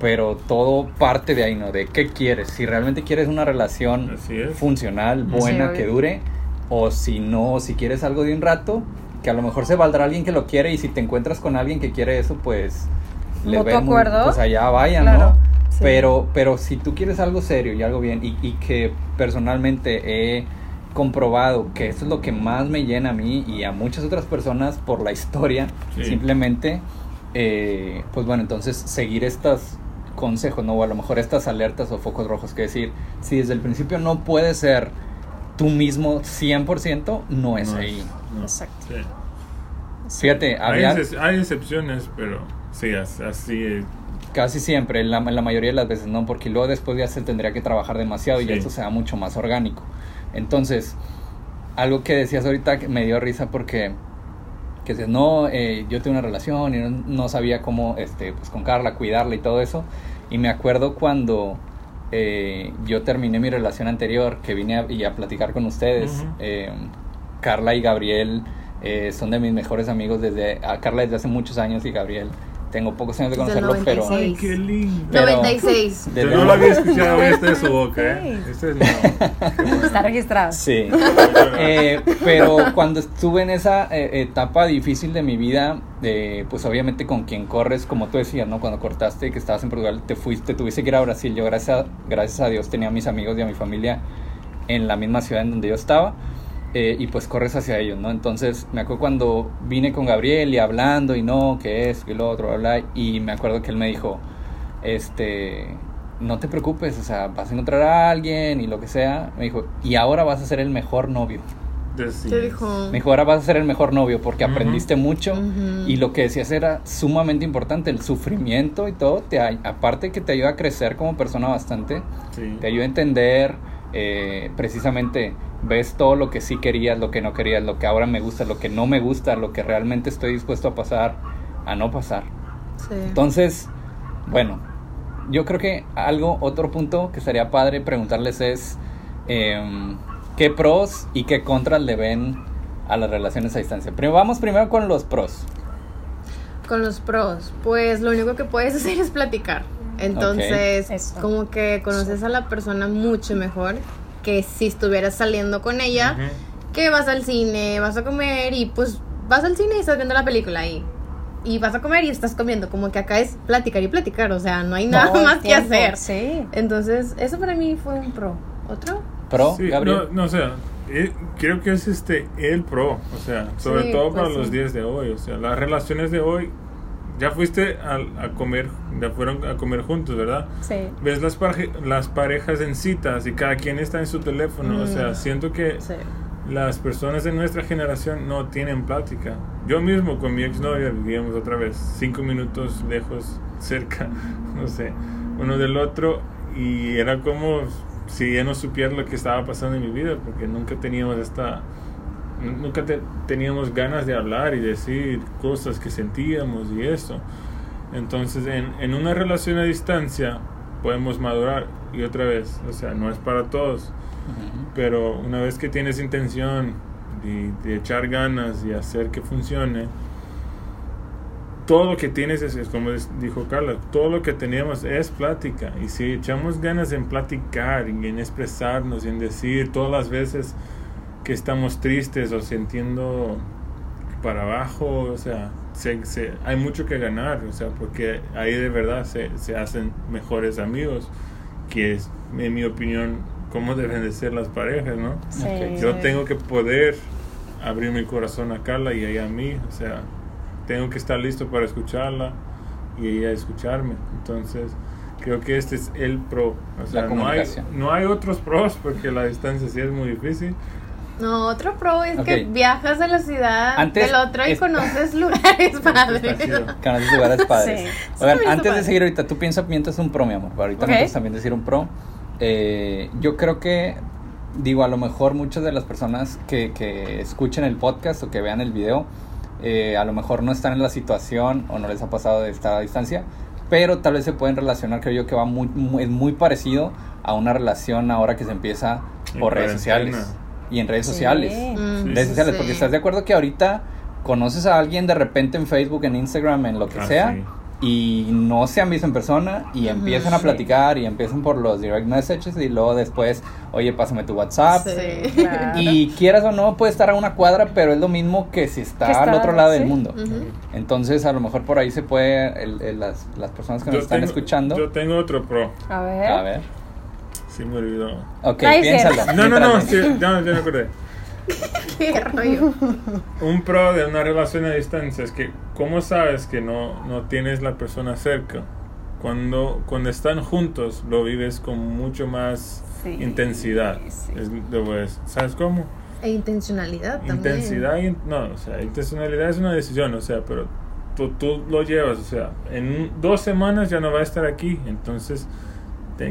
Speaker 3: pero todo parte de ahí, ¿no? De qué quieres. Si realmente quieres una relación
Speaker 4: es.
Speaker 3: funcional, buena,
Speaker 1: obvio.
Speaker 3: que dure, o si no, si quieres algo de un rato, que a lo mejor se valdrá alguien que lo quiere y si te encuentras con alguien que quiere eso, pues
Speaker 1: Mutuo
Speaker 3: ven muy-
Speaker 1: acuerdo.
Speaker 3: pues allá vayan,
Speaker 1: Claro,
Speaker 3: ¿no?
Speaker 2: Sí.
Speaker 3: Pero, pero si tú quieres algo serio y algo bien, y, y que personalmente he comprobado que eso es lo que más me llena a mí y a muchas otras personas por la historia,
Speaker 4: Sí.
Speaker 3: simplemente eh, pues bueno, entonces seguir estos consejos, ¿no? O a lo mejor estas alertas o focos rojos, que decir, si desde el principio no puedes ser tú mismo 100%, no es ahí.
Speaker 1: Exacto.
Speaker 3: Fíjate,
Speaker 4: había... hay, hay, excepciones, pero sí, así...
Speaker 3: Casi siempre, la, la mayoría de las veces, ¿no? Porque luego después ya se tendría que trabajar demasiado y esto sea mucho más orgánico. Entonces, algo que decías ahorita que me dio risa porque que dices, no, eh, yo tengo una relación y no, sabía cómo, este, pues con Carla, cuidarla y todo eso. Y me acuerdo cuando eh, yo terminé mi relación anterior, que vine a, y a platicar con ustedes. Eh, Carla y Gabriel son de mis mejores amigos desde, a Carla desde hace muchos años y Gabriel tengo pocos años de conocerlo, pero.
Speaker 4: Ay, qué lindo.
Speaker 2: 96.
Speaker 4: Yo no lo había escuchado este de su boca, ¿eh? Este es
Speaker 1: Está registrado.
Speaker 3: Sí. eh, pero cuando estuve en esa eh, etapa difícil de mi vida, eh, pues obviamente con quien corres, como tú decías, ¿no? Cuando cortaste que estabas en Portugal, te fuiste, tuviste que ir a Brasil. Yo, gracias a, gracias a Dios, tenía a mis amigos y a mi familia en la misma ciudad en donde yo estaba. Eh, y pues corres hacia ellos, ¿no? Entonces me acuerdo cuando vine con Gabriel y hablando y no, que es, que lo otro, bla, bla, y me acuerdo que él me dijo, este, no te preocupes, o sea, vas a encontrar a alguien y lo que sea, me dijo, y ahora vas a ser el mejor novio.
Speaker 2: ¿Qué dijo?
Speaker 3: Me dijo, ahora vas a ser el mejor novio porque aprendiste mucho y lo que decías era sumamente importante, el sufrimiento y todo, te, aparte que te ayuda a crecer como persona bastante, te ayuda a entender eh, precisamente ves todo lo que sí querías, lo que no querías, lo que ahora me gusta, lo que no me gusta, lo que realmente estoy dispuesto a pasar, a no pasar. Entonces, bueno, yo creo que algo, otro punto que sería padre preguntarles es em, qué pros y qué contras le ven a las relaciones a distancia. Pero vamos primero con los pros.
Speaker 2: Con los pros, pues lo único que puedes hacer es platicar. Entonces, como que conoces a la persona mucho mejor que si estuvieras saliendo con ella, que vas al cine, vas a comer y pues vas al cine y estás viendo la película y, y vas a comer y estás comiendo, como que acá es platicar y platicar, o sea, no hay nada más que hacer.
Speaker 1: Sí.
Speaker 2: Entonces, eso para mí fue un pro. ¿Otro?
Speaker 3: ¿Pro, Gabriel?
Speaker 4: No, o sea, eh, creo que es este el pro, o sea, sobre todo para pues los días de hoy, o sea, las relaciones de hoy ya fuiste a, a, comer, ya fueron a comer juntos, ¿verdad?
Speaker 1: Sí.
Speaker 4: Ves las, las parejas en citas y cada quien está en su teléfono, o sea, mm. siento que las personas de nuestra generación no tienen plática. Yo mismo con mi exnovia vivíamos otra vez cinco minutos lejos, cerca, no sé, uno del otro y era como si ya no supiera lo que estaba pasando en mi vida porque nunca teníamos esta nunca teníamos ganas de hablar y decir cosas que sentíamos y eso. Entonces, en, en, una relación a distancia podemos madurar y otra vez, o sea, no es para todos, pero una vez que tienes intención de, de, echar ganas y hacer que funcione, todo lo que tienes es, como dijo Carla, todo lo que teníamos es plática. Y si echamos ganas en platicar y en expresarnos y en decir todas las veces que estamos tristes o sintiendo para abajo, o sea, se, hay mucho que ganar, o sea, porque ahí de verdad se, se hacen mejores amigos, que es, en mi opinión, cómo deben de ser las parejas, ¿no? Yo tengo que poder abrir mi corazón a Carla y ella a mí, o sea, tengo que estar listo para escucharla y ella escucharme, entonces creo que este es el pro, o sea, no hay, no hay otros pros porque la distancia sí es muy difícil,
Speaker 2: no, otro pro es que viajas a la ciudad del otro y conoces lugares padres.
Speaker 3: Conoces lugares padres. antes de seguir ahorita, tú piensas mientras un pro, mi amor. Ahorita okay. también decir un pro. Eh, yo creo que, digo, a lo mejor muchas de las personas que, que escuchen el podcast o que vean el video, eh, a lo mejor no están en la situación o no les ha pasado de estar a distancia, pero tal vez se pueden relacionar, creo yo que va muy, muy, es muy parecido a una relación ahora que se empieza por redes sociales y en redes sociales. Mm. redes sociales, porque estás de acuerdo que ahorita conoces a alguien de repente en Facebook, en Instagram, en lo que ah, sea, y no se han visto en persona y empiezan a platicar y empiezan por los direct messages y luego después, oye, pásame tu WhatsApp. Y quieras o no, puede estar a una cuadra, pero es lo mismo que si está, al otro lado del mundo. Entonces, a lo mejor por ahí se puede, las, las, personas que nos están escuchando.
Speaker 4: Yo tengo otro pro.
Speaker 1: A ver.
Speaker 3: A ver.
Speaker 4: Sí, me olvidó.
Speaker 3: Ok, piénsalo.
Speaker 4: No, no, no, sí, ya, me acordé.
Speaker 2: qué rollo.
Speaker 4: Un pro de una relación a distancia es que, ¿cómo sabes que no, no tienes la persona cerca? Cuando, cuando están juntos, lo vives con mucho más
Speaker 1: Sí,
Speaker 4: intensidad.
Speaker 1: sí.
Speaker 4: Es- pues, ¿Sabes cómo?
Speaker 2: E intencionalidad también.
Speaker 4: Intensidad, no, o sea, intencionalidad es una decisión, o sea, pero tú, tú lo llevas, o sea, en dos semanas ya no va a estar aquí, entonces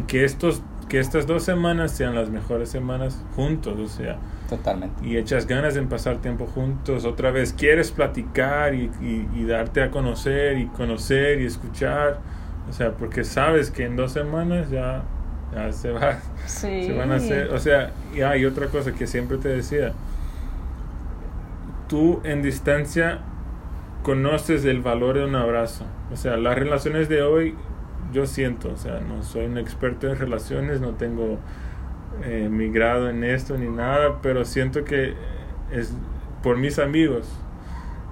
Speaker 4: que estos que estas dos semanas sean las mejores semanas juntos, o sea,
Speaker 3: Totalmente.
Speaker 4: y echas ganas en pasar tiempo juntos, otra vez quieres platicar y, y- y darte a conocer y conocer y escuchar, o sea, porque sabes que en dos semanas ya, ya se va,
Speaker 1: Sí.
Speaker 4: se van a hacer, o sea, y hay otra cosa que siempre te decía, tú en distancia conoces el valor de un abrazo, o sea, las relaciones de hoy, yo siento, o sea, no soy un experto en relaciones, no tengo eh, mi grado en esto ni nada, pero siento que es por mis amigos,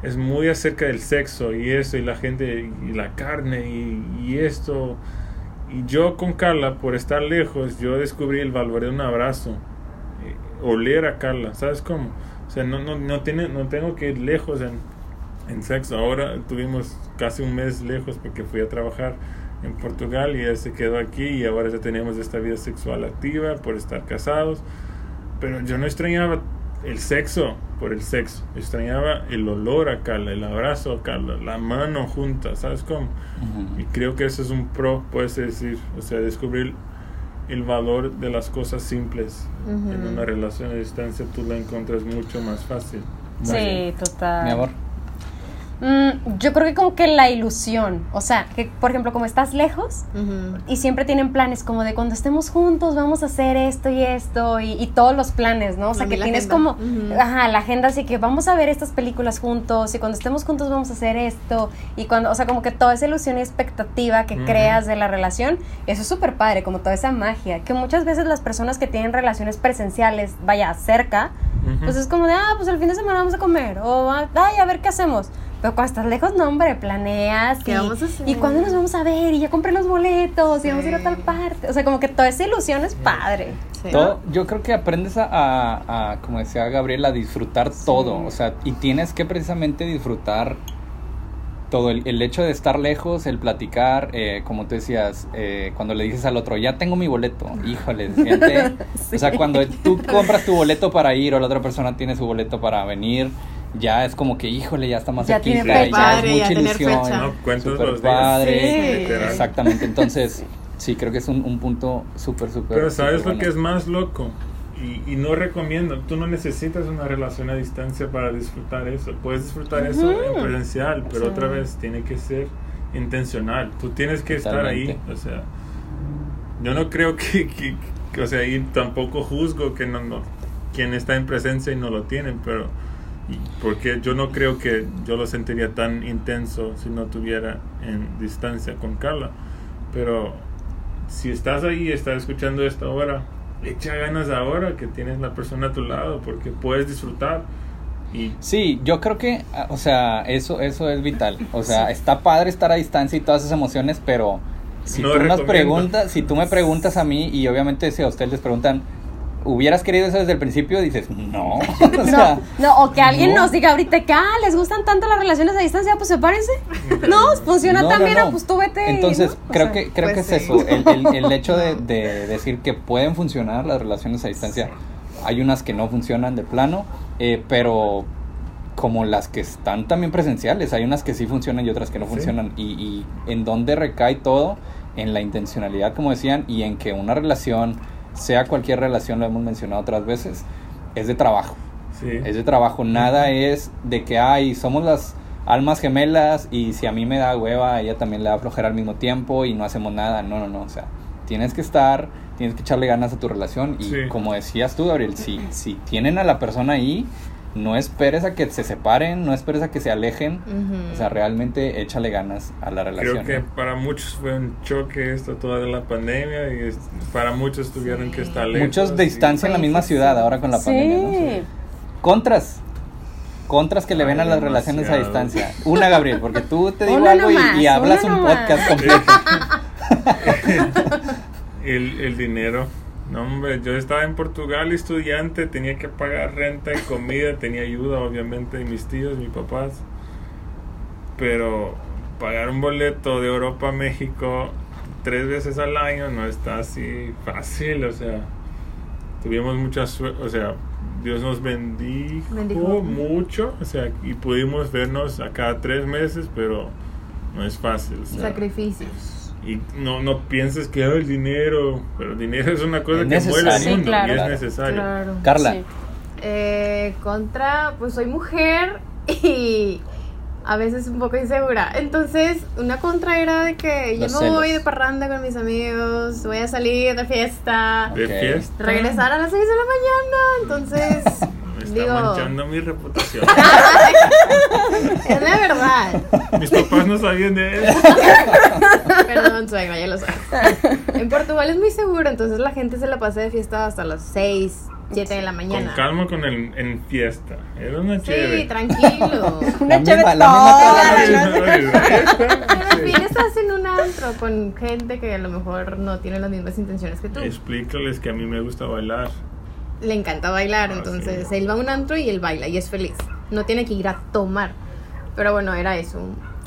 Speaker 4: es muy acerca del sexo y eso, y la gente, y la carne, y, y esto. Y yo con Carla, por estar lejos, yo descubrí el valor de un abrazo. eh, oler a Carla, ¿sabes cómo? O sea, no, no, no, tiene, no tengo que ir lejos en, en sexo. Ahora tuvimos casi un mes lejos porque fui a trabajar en Portugal y él se quedó aquí y ahora ya tenemos esta vida sexual activa por estar casados. Pero yo no extrañaba el sexo por el sexo. Extrañaba el olor a Carla, el abrazo a Carla, la mano junta, ¿sabes cómo?
Speaker 3: Ujú.
Speaker 4: Y creo que eso es un pro, puedes decir, o sea, descubrir el valor de las cosas simples.
Speaker 2: Ujú.
Speaker 4: En una relación a distancia tú la encuentras mucho más fácil.
Speaker 1: Sí, total.
Speaker 3: Mi amor.
Speaker 1: Mm, yo creo que como que la ilusión, o sea, que por ejemplo como estás lejos y siempre tienen planes como de cuando estemos juntos vamos a hacer esto y esto y, y todos los planes, ¿no? O sea,
Speaker 2: A
Speaker 1: que tienes
Speaker 2: agenda.
Speaker 1: como, ajá, la agenda así que vamos a ver estas películas juntos y cuando estemos juntos vamos a hacer esto y cuando, o sea, como que toda esa ilusión y expectativa que creas de la relación, eso es súper padre, como toda esa magia, que muchas veces las personas que tienen relaciones presenciales, vaya, cerca, pues es como de, ah, pues el fin de semana vamos a comer. O, ay, a ver qué hacemos. Pero cuando estás lejos, no, hombre, planeas.
Speaker 2: ¿Qué
Speaker 1: y,
Speaker 2: vamos a hacer?
Speaker 1: ¿Y cuándo nos vamos a ver? Y ya compré los boletos. Y vamos a ir a tal parte. O sea, como que toda esa ilusión es padre.
Speaker 2: Sí.
Speaker 3: Todo, yo creo que aprendes a, a- a, como decía Gabriel, a disfrutar todo. O sea, y tienes que precisamente disfrutar todo. El, el hecho de estar lejos, el platicar, eh, como tú decías, eh, cuando le dices al otro, ya tengo mi boleto. Híjole, fíjate. O sea, cuando tú compras tu boleto para ir o la otra persona tiene su boleto para venir, ya es como que, híjole, ya está más
Speaker 1: Ya tiene fecha.
Speaker 3: ya es mucha
Speaker 2: ya tener
Speaker 3: ilusión.
Speaker 2: fecha.
Speaker 4: No, los días.
Speaker 3: padre.
Speaker 1: Sí.
Speaker 3: Exactamente, entonces sí, creo que es un, un punto súper, súper.
Speaker 4: Pero ¿sabes lo que es más loco? Y, y no recomiendo, tú no necesitas una relación a distancia para disfrutar eso. Puedes disfrutar eso en presencial, pero
Speaker 1: Sí.
Speaker 4: otra vez tiene que ser intencional. Tú tienes que estar ahí. O sea, yo no creo que, que- que- o sea, y tampoco juzgo que no, no, quien está en presencia y no lo tienen, pero porque yo no creo que yo lo sentiría tan intenso si no tuviera en distancia con Carla. Pero si estás ahí y estás escuchando esto ahora, echa ganas ahora que tienes la persona a tu lado porque puedes disfrutar. Y
Speaker 3: Sí, yo creo que, ah, o sea, eso, eso es vital. O sea, está padre estar a distancia y todas esas emociones, pero si
Speaker 4: No
Speaker 3: tú nos preguntas, si tú me preguntas a mí y obviamente si a ustedes les preguntan, ¿hubieras querido eso desde el principio? Dices, no. O sea,
Speaker 1: No, no, o que alguien
Speaker 3: no.
Speaker 1: nos diga ahorita que, ah, les gustan tanto las relaciones a distancia, pues sepárense. No, funciona
Speaker 3: no,
Speaker 1: tan
Speaker 3: no,
Speaker 1: bien,
Speaker 3: no.
Speaker 1: ah, pues tú vete.
Speaker 3: Entonces, creo
Speaker 1: sea,
Speaker 3: que creo
Speaker 2: pues
Speaker 3: que es
Speaker 2: sí.
Speaker 3: eso, el, el- el hecho de, de decir que pueden funcionar las relaciones a distancia. Hay unas que no funcionan de plano, eh, pero como las que están también presenciales, hay unas que sí funcionan y otras que no
Speaker 4: Sí.
Speaker 3: funcionan. Y, y en dónde recae todo, en la intencionalidad, como decían, y en que una relación, sea cualquier relación, lo hemos mencionado otras veces, es de trabajo.
Speaker 4: sí,
Speaker 3: Es de trabajo, nada es de que, ay, somos las almas gemelas y si a mí me da hueva, a ella también le da flojera al mismo tiempo y no hacemos nada. No, no, no, o sea, tienes que estar, tienes que echarle ganas a tu relación y
Speaker 4: Sí.
Speaker 3: como decías tú, Gabriel, si, si tienen a la persona ahí, no esperes a que se separen, no esperes a que se alejen, o sea, realmente échale ganas a la relación.
Speaker 4: creo que
Speaker 3: ¿no?
Speaker 4: para muchos fue un choque esto toda la pandemia y para muchos tuvieron que estar lejos.
Speaker 3: Muchos de
Speaker 4: y-
Speaker 3: distancia en la
Speaker 2: Sí,
Speaker 3: misma
Speaker 2: sí,
Speaker 3: ciudad
Speaker 2: sí.
Speaker 3: ahora con la
Speaker 1: Sí.
Speaker 3: pandemia. ¿no? Contras. Contras que le ven a
Speaker 4: Ay,
Speaker 3: las relaciones a distancia. Una, Gabriel, porque tú te digo
Speaker 1: Una
Speaker 3: algo y-
Speaker 1: nomás,
Speaker 3: y, hablas un
Speaker 1: nomás.
Speaker 3: podcast completo.
Speaker 4: el, el dinero. No, hombre, yo estaba en Portugal estudiante, tenía que pagar renta y comida, tenía ayuda obviamente de mis tíos, mis papás. Pero pagar un boleto de Europa a México tres veces al año no está así fácil, o sea, tuvimos mucha suerte, o sea, Dios nos bendijo,
Speaker 2: Bendijo.
Speaker 4: mucho, o sea, y pudimos vernos a cada tres meses, pero no es fácil. o sea,
Speaker 2: Sacrificios.
Speaker 4: Y no, no pienses que "Ah, el dinero, pero el dinero es una cosa
Speaker 3: Es
Speaker 4: que mueve el mundo
Speaker 1: Sí, claro.
Speaker 4: y es necesario.
Speaker 2: Claro.
Speaker 3: Carla,
Speaker 1: Sí.
Speaker 2: Eh, contra, pues soy mujer y a veces un poco insegura. Entonces, una contra era de que yo no
Speaker 3: celos.
Speaker 2: voy de parranda con mis amigos, voy a salir de fiesta,
Speaker 4: De
Speaker 3: Ok.
Speaker 4: fiesta.
Speaker 2: regresar a las 6 de la mañana. Entonces,
Speaker 4: Me está
Speaker 2: digo,
Speaker 4: manchando mi reputación.
Speaker 2: es la verdad.
Speaker 4: Mis papás no sabían de eso.
Speaker 2: Perdón, suegra, ya lo sabes. En Portugal es muy seguro, entonces la gente se la pasa de fiesta hasta las 6, 7 de la
Speaker 4: Con
Speaker 2: mañana.
Speaker 4: calma con el en fiesta. Era una
Speaker 2: Sí,
Speaker 4: chévere.
Speaker 2: tranquilo.
Speaker 1: Una chévere toda la.
Speaker 2: Pero estás en un antro con gente que a lo mejor no tiene las mismas intenciones que tú.
Speaker 4: Explícales que a mí me gusta bailar.
Speaker 2: Le encanta bailar,
Speaker 4: Ah,
Speaker 2: entonces
Speaker 4: sí.
Speaker 2: él va a un antro y él baila y es feliz. No tiene que ir a tomar. Pero bueno, era eso.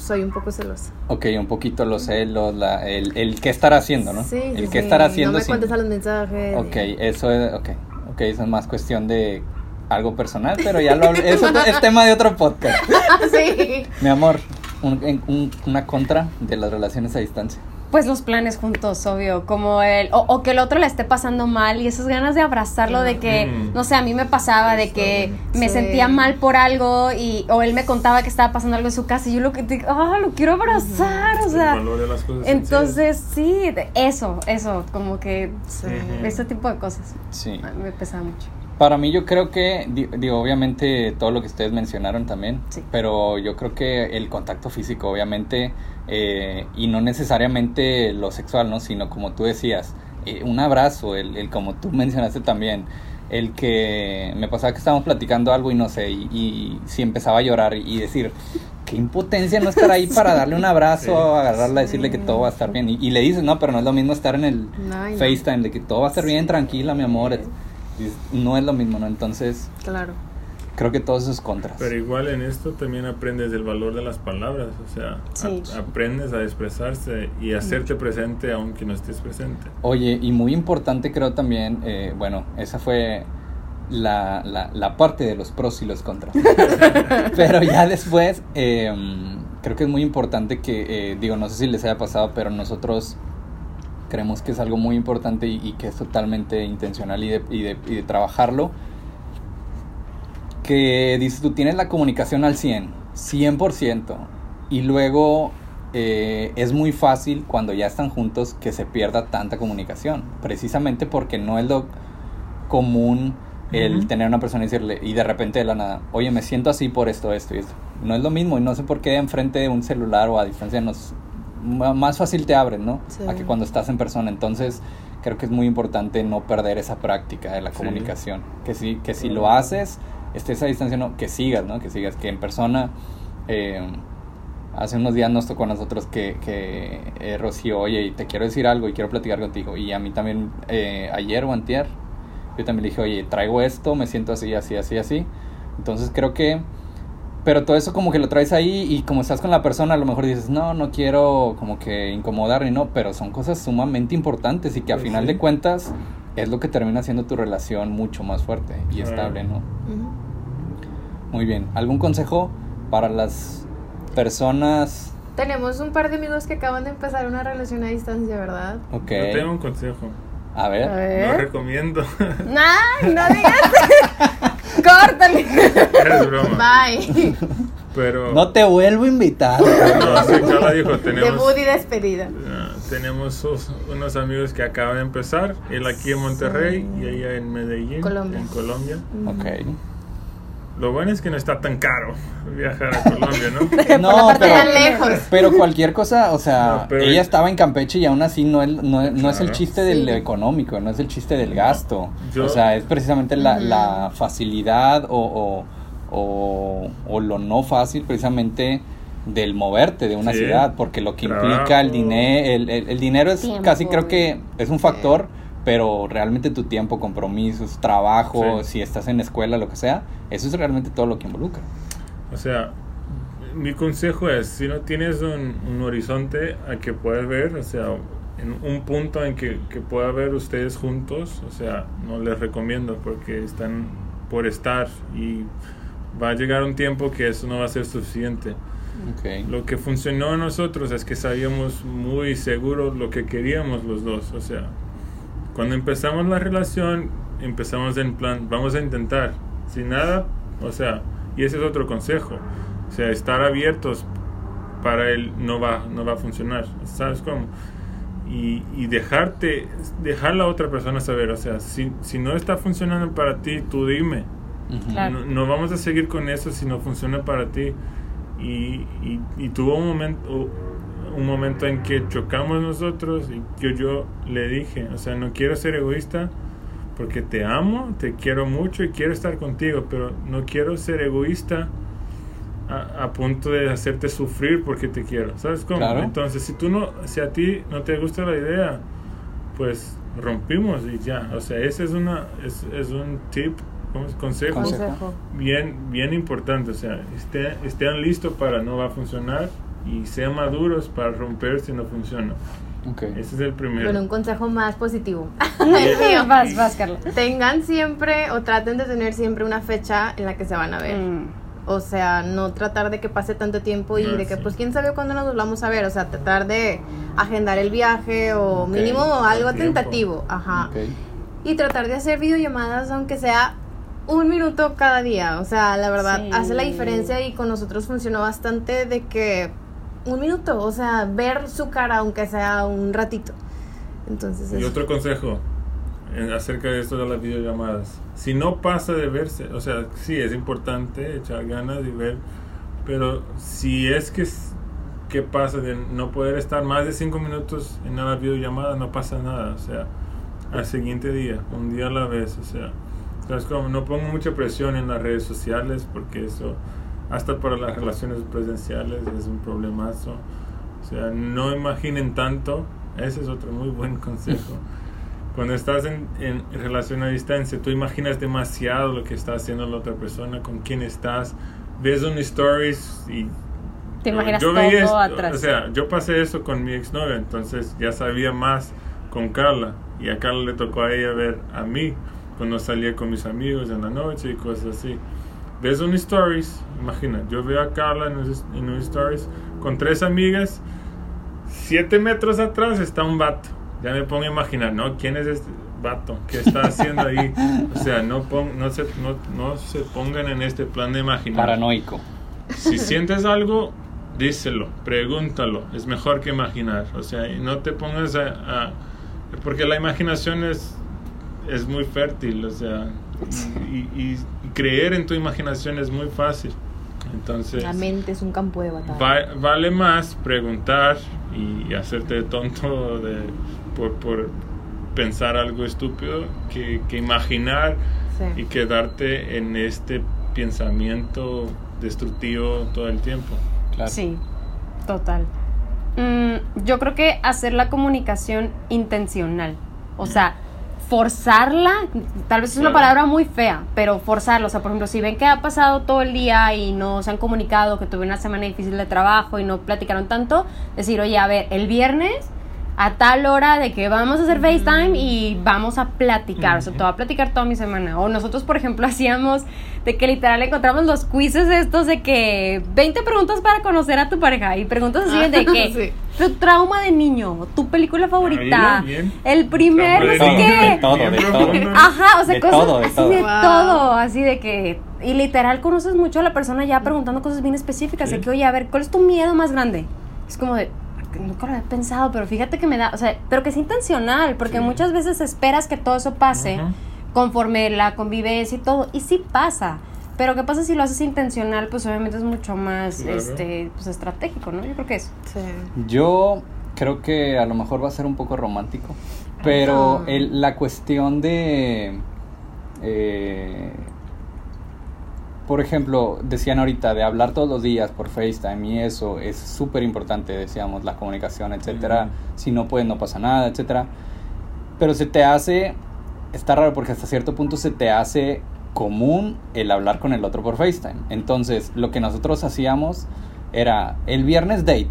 Speaker 2: Soy un poco celosa.
Speaker 3: ok, un poquito los celos, la, el, el qué estar haciendo, ¿no?
Speaker 2: Sí, sí,
Speaker 3: el qué estar haciendo.
Speaker 2: No me
Speaker 3: sin-
Speaker 2: contestas los mensajes.
Speaker 3: Ok, eso es, ok, ok, eso es más cuestión de algo personal, pero ya lo hablé, eso es tema de otro podcast.
Speaker 2: sí.
Speaker 3: Mi amor, un- un- una contra de las relaciones a distancia.
Speaker 1: Pues los planes juntos, obvio, como el, o, o que el otro la esté pasando mal y esas ganas de abrazarlo, de que,
Speaker 4: Mm.
Speaker 1: no sé, a mí me pasaba de que me
Speaker 2: Sí.
Speaker 1: sentía mal por algo y, o él me contaba que estaba pasando algo en su casa y yo lo que, te- ah, lo quiero abrazar, o sea,
Speaker 4: valor de las cosas
Speaker 1: entonces sí, eso, eso, como que
Speaker 2: Sí.
Speaker 1: Ese tipo de cosas
Speaker 3: Sí.
Speaker 1: me pesaba mucho.
Speaker 3: Para mí yo creo que, di- digo, obviamente todo lo que ustedes mencionaron también,
Speaker 1: Sí.
Speaker 3: pero yo creo que el contacto físico, obviamente, eh, y no necesariamente lo sexual, ¿no? Sino como tú decías, eh, un abrazo, el, el como tú mencionaste también, el que me pasaba que estábamos platicando algo y no sé, y, y si empezaba a llorar y decir, qué impotencia no estar ahí para darle un abrazo,
Speaker 4: Sí.
Speaker 3: agarrarla, decirle que todo va a estar bien. Y, y le dices, no, pero no es lo mismo estar en el
Speaker 2: no.
Speaker 3: FaceTime, de que todo va a estar bien, tranquila, mi amor. No es lo mismo, ¿no? Entonces,
Speaker 2: Claro.
Speaker 3: Creo que todos esos contras.
Speaker 4: Pero igual en esto también aprendes el valor de las palabras, o sea,
Speaker 1: Sí.
Speaker 4: a- aprendes a expresarse y a hacerte presente aunque no estés presente.
Speaker 3: Oye, y muy importante creo también, eh, bueno, esa fue la, la, la parte de los pros y los contras. pero ya después, eh, creo que es muy importante que, eh, digo, no sé si les haya pasado, pero nosotros creemos que es algo muy importante y, y que es totalmente intencional y de, y de, y de trabajarlo. Que dices, tú tienes la comunicación al 100, 100%, y luego eh, es muy fácil cuando ya están juntos que se pierda tanta comunicación, precisamente porque no es lo común el
Speaker 4: Ujú.
Speaker 3: tener una persona y decirle, y de repente de la nada, oye, me siento así por esto, esto y esto. No es lo mismo, y no sé por qué enfrente de un celular o a distancia nos, más fácil te abren, ¿no?
Speaker 2: Sí.
Speaker 3: A que cuando estás en persona. Entonces, creo que es muy importante no perder esa práctica de la
Speaker 4: Sí.
Speaker 3: comunicación. Que si, que si lo haces, estés a distancia, no, que sigas, ¿no? Que sigas, que en persona. eh, hace unos días nos tocó a nosotros que, que eh, Rocío, oye, y te quiero decir algo y quiero platicar contigo. Y a mí también, eh, ayer o antier, yo también le dije, oye, traigo esto, me siento así, así, así, así. Entonces creo que pero todo eso como que lo traes ahí y como estás con la persona a lo mejor dices, no, no quiero como que incomodar ni no, pero son cosas sumamente importantes y que a
Speaker 4: Pues
Speaker 3: final
Speaker 4: sí.
Speaker 3: de cuentas es lo que termina haciendo tu relación mucho más fuerte y
Speaker 4: Claro.
Speaker 3: estable, ¿no?
Speaker 2: Ujú.
Speaker 3: Muy bien. ¿Algún consejo para las personas?
Speaker 2: Tenemos un par de amigos que acaban de empezar una relación a distancia, ¿verdad?
Speaker 3: Ok.
Speaker 4: Yo tengo un consejo.
Speaker 3: A
Speaker 1: A
Speaker 3: ver.
Speaker 4: No
Speaker 1: ver.
Speaker 4: recomiendo.
Speaker 1: ¡Ay, no digas! ¡Córtale!
Speaker 4: es broma.
Speaker 2: Bye.
Speaker 4: Pero.
Speaker 3: No te vuelvo a invitar.
Speaker 4: No, sí, Carla dijo, tenemos.
Speaker 2: Y despedida.
Speaker 4: Ah, tenemos unos amigos que acaban de empezar, él aquí en Monterrey y ella en Medellín,
Speaker 2: Colombia.
Speaker 4: en Colombia.
Speaker 3: ok.
Speaker 4: Lo bueno es que no está tan caro viajar a Colombia, ¿no?
Speaker 3: No,
Speaker 2: parte
Speaker 3: pero, pero cualquier cosa, o sea,
Speaker 4: No, pero-
Speaker 3: ella estaba en Campeche y aún así no, es- no, no es el chiste del
Speaker 2: Sí.
Speaker 3: económico, no es el chiste del gasto.
Speaker 4: Yo-
Speaker 3: o sea, es precisamente la, la facilidad o, o, o- o lo no fácil precisamente del moverte de una
Speaker 4: Sí.
Speaker 3: ciudad, porque lo que
Speaker 4: Trabajo.
Speaker 3: implica el dinero, el, el- el dinero es
Speaker 1: Tiempo.
Speaker 3: casi creo que es un factor, pero realmente tu tiempo, compromisos, trabajo, si estás en escuela, lo que sea, eso es realmente todo lo que involucra.
Speaker 4: O sea, mi consejo es, si no tienes un, un horizonte a que puedas ver, o sea, en un punto en que, que pueda ver ustedes juntos, o sea, no les recomiendo porque están por estar y va a llegar un tiempo que eso no va a ser suficiente.
Speaker 3: Okay.
Speaker 4: Lo que funcionó en nosotros es que sabíamos muy seguros lo que queríamos los dos, o sea, cuando empezamos la relación, empezamos en plan, vamos a intentar, sin nada, o sea, y ese es otro consejo, o sea, estar abiertos para él no va, no va a funcionar, ¿sabes cómo? Y, y dejarte, dejar a la otra persona saber, o sea, si, si no está funcionando para ti, tú dime.
Speaker 3: Ujú.
Speaker 1: Claro.
Speaker 4: No, no vamos a seguir con eso si no funciona para ti. Y, y, y tuvo un momento, un momento en que chocamos nosotros y yo, yo le dije, o sea, no quiero ser egoísta porque te amo, te quiero mucho y quiero estar contigo, pero no quiero ser egoísta a, a punto de hacerte sufrir porque te quiero, ¿sabes cómo?
Speaker 3: Claro.
Speaker 4: Entonces, si tú no, si a ti no te gusta la idea, pues rompimos y ya, o sea, ese es una, es, es un tip, consejo,
Speaker 3: Consejo.
Speaker 1: Consejo.
Speaker 4: bien, bien importante, o sea, esté- estén listos para no va a funcionar y sean maduros para romper si no funciona.
Speaker 3: Ok.
Speaker 4: Ese es el primero.
Speaker 2: Bueno, un consejo más positivo.
Speaker 1: vas, vas, Carla.
Speaker 2: Tengan siempre o traten de tener siempre una fecha en la que se van a ver.
Speaker 1: Mm.
Speaker 2: O sea, no tratar de que pase tanto tiempo y
Speaker 4: Ah,
Speaker 2: de que,
Speaker 4: sí.
Speaker 2: pues, quién sabe cuándo nos volvamos a ver. O sea, tratar de agendar el viaje o
Speaker 3: Ok,
Speaker 2: mínimo algo tentativo. Ajá.
Speaker 3: Ok.
Speaker 2: Y tratar de hacer videollamadas, aunque sea un minuto cada día. O sea, la verdad,
Speaker 1: Sí.
Speaker 2: hace la diferencia y con nosotros funcionó bastante de que un minuto, o sea, ver su cara, aunque sea un ratito. Entonces,
Speaker 4: Y otro consejo en- acerca de esto de las videollamadas. Si no pasa de verse, o sea, sí es importante echar ganas y ver, pero si es que, que pasa de no poder estar más de cinco minutos en una videollamada, no pasa nada, o sea, al siguiente día, un día a la vez, o sea, ¿sabes cómo? No pongo mucha presión en las redes sociales porque eso, hasta para las relaciones presenciales, es un problemazo. O sea, no imaginen tanto. Ese es otro muy buen consejo. Cuando estás en, en relación a distancia, tú imaginas demasiado lo que está haciendo la otra persona, con quién estás, ves un stories y...
Speaker 1: Te imaginas
Speaker 4: yo
Speaker 1: todo
Speaker 4: veía esto,
Speaker 1: atrás.
Speaker 4: O sea, yo pasé eso con mi exnovia, entonces ya sabía más con Carla. Y a Carla le tocó a ella ver a mí cuando salía con mis amigos en la noche y cosas así. Ves un stories, imagina, yo veo a Carla en un, en un stories con tres amigas, siete metros atrás está un vato. Ya me pongo a imaginar, ¿no? ¿Quién es este vato? ¿Qué está haciendo ahí? O sea, no, pon- no, se, no, no se pongan en este plan de imaginar.
Speaker 3: Paranoico.
Speaker 4: Si sientes algo, díselo, pregúntalo. Es mejor que imaginar. O sea, no te pongas a, a- porque la imaginación es, es muy fértil. O sea, y, y- y creer en tu imaginación es muy fácil. Entonces,
Speaker 2: la mente es un campo de batalla.
Speaker 4: va- vale más preguntar y hacerte tonto de, por, por pensar algo estúpido que, que imaginar
Speaker 2: Sí.
Speaker 4: y quedarte en este pensamiento destructivo todo el tiempo.
Speaker 3: Claro.
Speaker 1: Sí, total. Mm, yo creo que hacer la comunicación intencional, o sea, forzarla, tal vez es una
Speaker 4: Claro.
Speaker 1: palabra muy fea, pero forzarla, o sea, por ejemplo, si ven que ha pasado todo el día y no se han comunicado, que tuvieron una semana difícil de trabajo y no platicaron tanto, decir, oye, a ver, el viernes a tal hora de que vamos a hacer FaceTime y vamos a platicar, o sea, te voy a platicar toda mi semana. O nosotros, por ejemplo, hacíamos de que literal encontramos los quizzes estos de que 20 preguntas para conocer a tu pareja y preguntas así de que
Speaker 2: Sí.
Speaker 1: tu trauma de niño, tu película favorita,
Speaker 4: Ahí, bien.
Speaker 1: el primer, no
Speaker 4: de
Speaker 1: sé qué.
Speaker 3: De todo, de todo.
Speaker 1: Ajá, o sea,
Speaker 3: De
Speaker 1: cosas
Speaker 3: todo, de
Speaker 1: así
Speaker 3: todo.
Speaker 1: de
Speaker 2: Wow.
Speaker 1: todo, así de que y literal conoces mucho a la persona ya preguntando cosas bien específicas,
Speaker 4: Sí.
Speaker 1: de que, oye, a ver, ¿cuál es tu miedo más grande? Es como de nunca lo había pensado, pero fíjate que me da, o sea, pero que es intencional, porque
Speaker 4: Sí.
Speaker 1: muchas veces esperas que todo eso pase conforme la convivencia y todo, y sí pasa. Pero qué pasa si lo haces intencional, pues obviamente es mucho más
Speaker 4: Claro.
Speaker 1: este pues estratégico, ¿no? Yo creo que.
Speaker 2: Sí.
Speaker 3: Yo creo que a lo mejor va a ser un poco romántico, pero el- la cuestión de, eh, por ejemplo, decían ahorita de hablar todos los días por FaceTime y eso es súper importante, decíamos, la comunicación, etcétera. Si no pueden, no pasa nada, etcétera. pero se te hace, está raro porque hasta cierto punto se te hace común el hablar con el otro por FaceTime. Entonces, lo que nosotros hacíamos era el viernes date.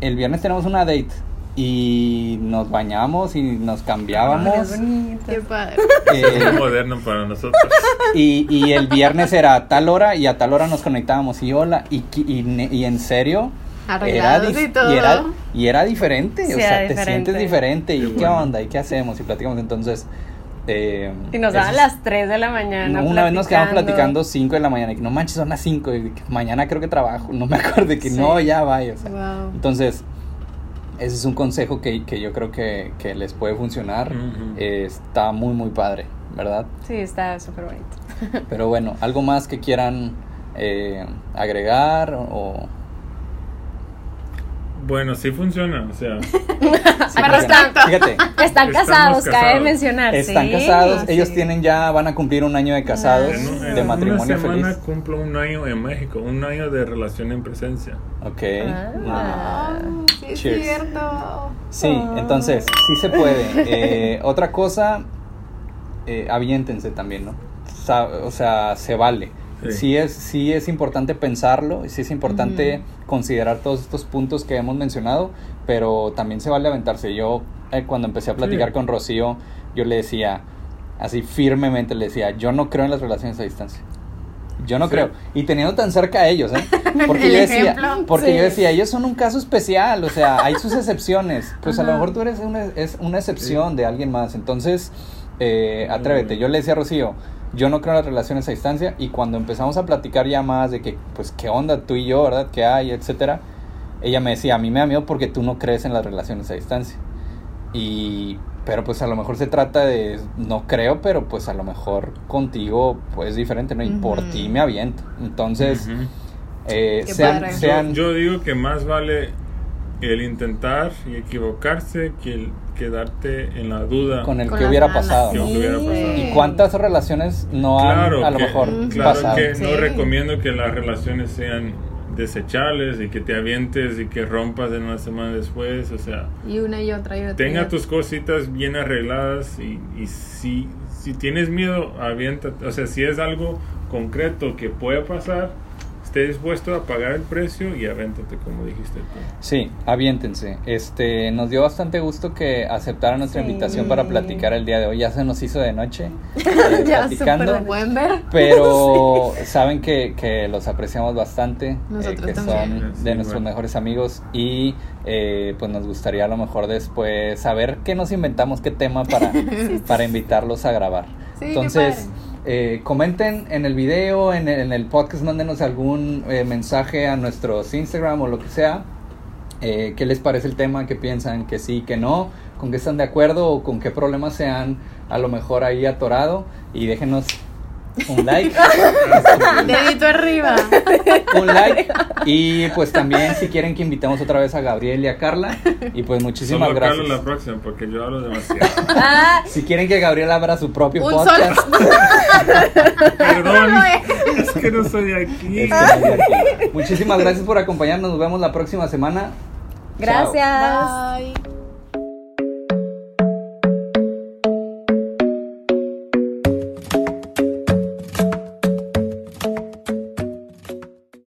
Speaker 3: El viernes tenemos una date y nos bañamos y nos cambiábamos.
Speaker 2: Qué padre.
Speaker 3: Eh,
Speaker 4: Es moderno para nosotros.
Speaker 3: y, y el viernes era a tal hora y a tal hora nos conectábamos y hola y, y, y en serio
Speaker 2: Arreglados
Speaker 3: dif-
Speaker 2: y todo.
Speaker 3: y era y era diferente
Speaker 1: Sí,
Speaker 3: o
Speaker 1: era
Speaker 3: sea te
Speaker 1: diferente.
Speaker 3: sientes diferente y
Speaker 4: Qué
Speaker 3: qué
Speaker 4: bueno.
Speaker 3: onda y qué hacemos y platicamos entonces eh,
Speaker 1: Y nos daban las 3 de la mañana.
Speaker 3: una vez nos quedamos platicando 5 de la mañana y que no manches son las 5 y que mañana creo que trabajo no me acuerdo de que
Speaker 1: Sí.
Speaker 3: no ya vaya o sea.
Speaker 2: Wow.
Speaker 3: entonces ese es un consejo que, que yo creo que, que les puede funcionar. Eh, está muy muy padre verdad
Speaker 1: Sí, está súper bonito.
Speaker 3: pero bueno, algo más que quieran eh, agregar o...
Speaker 4: Bueno, sí funciona, o sea,
Speaker 3: Sí,
Speaker 1: Pero están-
Speaker 3: fíjate,
Speaker 1: Están
Speaker 4: Estamos
Speaker 1: casados, cabe
Speaker 4: casados.
Speaker 1: mencionar.
Speaker 3: están
Speaker 1: sí.
Speaker 3: casados,
Speaker 2: Ah,
Speaker 3: ellos tienen ya, van a cumplir un año de casados,
Speaker 4: en, un-
Speaker 3: de
Speaker 4: en
Speaker 3: matrimonio
Speaker 4: una semana
Speaker 3: feliz.
Speaker 4: cumplo un año en México, un año de relación en presencia.
Speaker 3: Ok.
Speaker 1: Ah.
Speaker 2: Ah, es
Speaker 3: Cheers.
Speaker 2: cierto.
Speaker 3: Sí,
Speaker 1: Ah.
Speaker 3: entonces, sí se puede. Eh, otra cosa, eh, aviéntense también, ¿no? O sea, se vale.
Speaker 4: Sí.
Speaker 3: Sí. es, sí es importante pensarlo, y sí es importante considerar todos estos puntos que hemos mencionado, pero también se vale aventarse. Yo, eh, cuando empecé a platicar
Speaker 4: Sí.
Speaker 3: con Rocío, yo le decía, así firmemente le decía, yo no creo en las relaciones a distancia. Yo no
Speaker 4: Sí.
Speaker 3: creo. Y teniendo tan cerca a ellos, ¿eh? Porque
Speaker 2: El
Speaker 3: yo decía, porque
Speaker 1: Sí.
Speaker 3: yo decía, ellos son un caso especial, o sea, hay sus excepciones. Pues a lo mejor tú eres una, es una excepción de alguien más. Entonces, eh, atrévete.
Speaker 4: Bien.
Speaker 3: Yo le decía a Rocío, yo no creo en las relaciones a distancia. Y cuando empezamos a platicar ya más de que, pues, qué onda tú y yo, ¿verdad? ¿Qué hay? Etcétera. Ella me decía, a mí me da miedo porque tú no crees en las relaciones a distancia. Y, pero pues a lo mejor se trata de, no creo, pero pues a lo mejor contigo pues diferente, ¿no? Y por ti me aviento. Entonces, eh, sean,
Speaker 4: Yo, yo digo que más vale el intentar y equivocarse que el quedarte en la duda.
Speaker 3: con el
Speaker 2: Con
Speaker 3: que hubiera pasado,
Speaker 4: Que
Speaker 3: ¿no?
Speaker 4: hubiera pasado.
Speaker 3: ¿Y cuántas relaciones no
Speaker 4: claro
Speaker 3: han a lo
Speaker 4: que-
Speaker 3: mejor
Speaker 4: claro
Speaker 3: pasado?
Speaker 4: que
Speaker 2: Sí.
Speaker 4: no recomiendo que las relaciones sean desechables y que te avientes y que rompas en una semana después, o sea,
Speaker 2: Y una y otra y otra. y
Speaker 4: tenga
Speaker 2: otra.
Speaker 4: tus cositas bien arregladas y, y si, si tienes miedo, aviéntate, o sea, si es algo concreto que puede pasar, esté dispuesto a pagar el precio y avéntate como dijiste tú.
Speaker 3: Sí, aviéntense. Este, nos dio bastante gusto que aceptaran nuestra
Speaker 1: Sí.
Speaker 3: invitación para platicar el día de hoy. Ya se nos hizo de noche eh,
Speaker 1: Ya,
Speaker 3: platicando.
Speaker 1: súper
Speaker 2: ¿Lo pueden ver?
Speaker 3: Pero saben que, que los apreciamos bastante, eh, que
Speaker 2: también.
Speaker 3: son
Speaker 4: Sí,
Speaker 3: de nuestros
Speaker 4: bueno.
Speaker 3: mejores amigos y eh, pues nos gustaría a lo mejor después saber qué nos inventamos, qué tema para, para invitarlos a grabar.
Speaker 2: Sí, qué
Speaker 3: Entonces,
Speaker 2: padre.
Speaker 3: Eh, comenten en el video, en el, podcast, mándenos algún eh, mensaje a nuestros Instagram o lo que sea. Eh, ¿Qué les parece el tema? ¿Qué piensan? ¿Que sí? ¿Que no? ¿Con qué están de acuerdo? ¿O con qué problemas se han a lo mejor ahí atorado? Y déjenos un like.
Speaker 2: Dedito arriba.
Speaker 3: un like. Y pues también si quieren que invitemos otra vez a Gabriel y a Carla. Y pues muchísimas
Speaker 4: Solo Carlos la
Speaker 3: gracias.
Speaker 4: próxima porque yo hablo demasiado.
Speaker 1: Ah,
Speaker 3: Si quieren que Gabriel abra su propio
Speaker 2: Un
Speaker 3: podcast.
Speaker 4: Perdón, es que no soy aquí.
Speaker 3: aquí. Muchísimas gracias por acompañarnos. Nos vemos la próxima semana. Chao.
Speaker 1: gracias.
Speaker 2: Bye.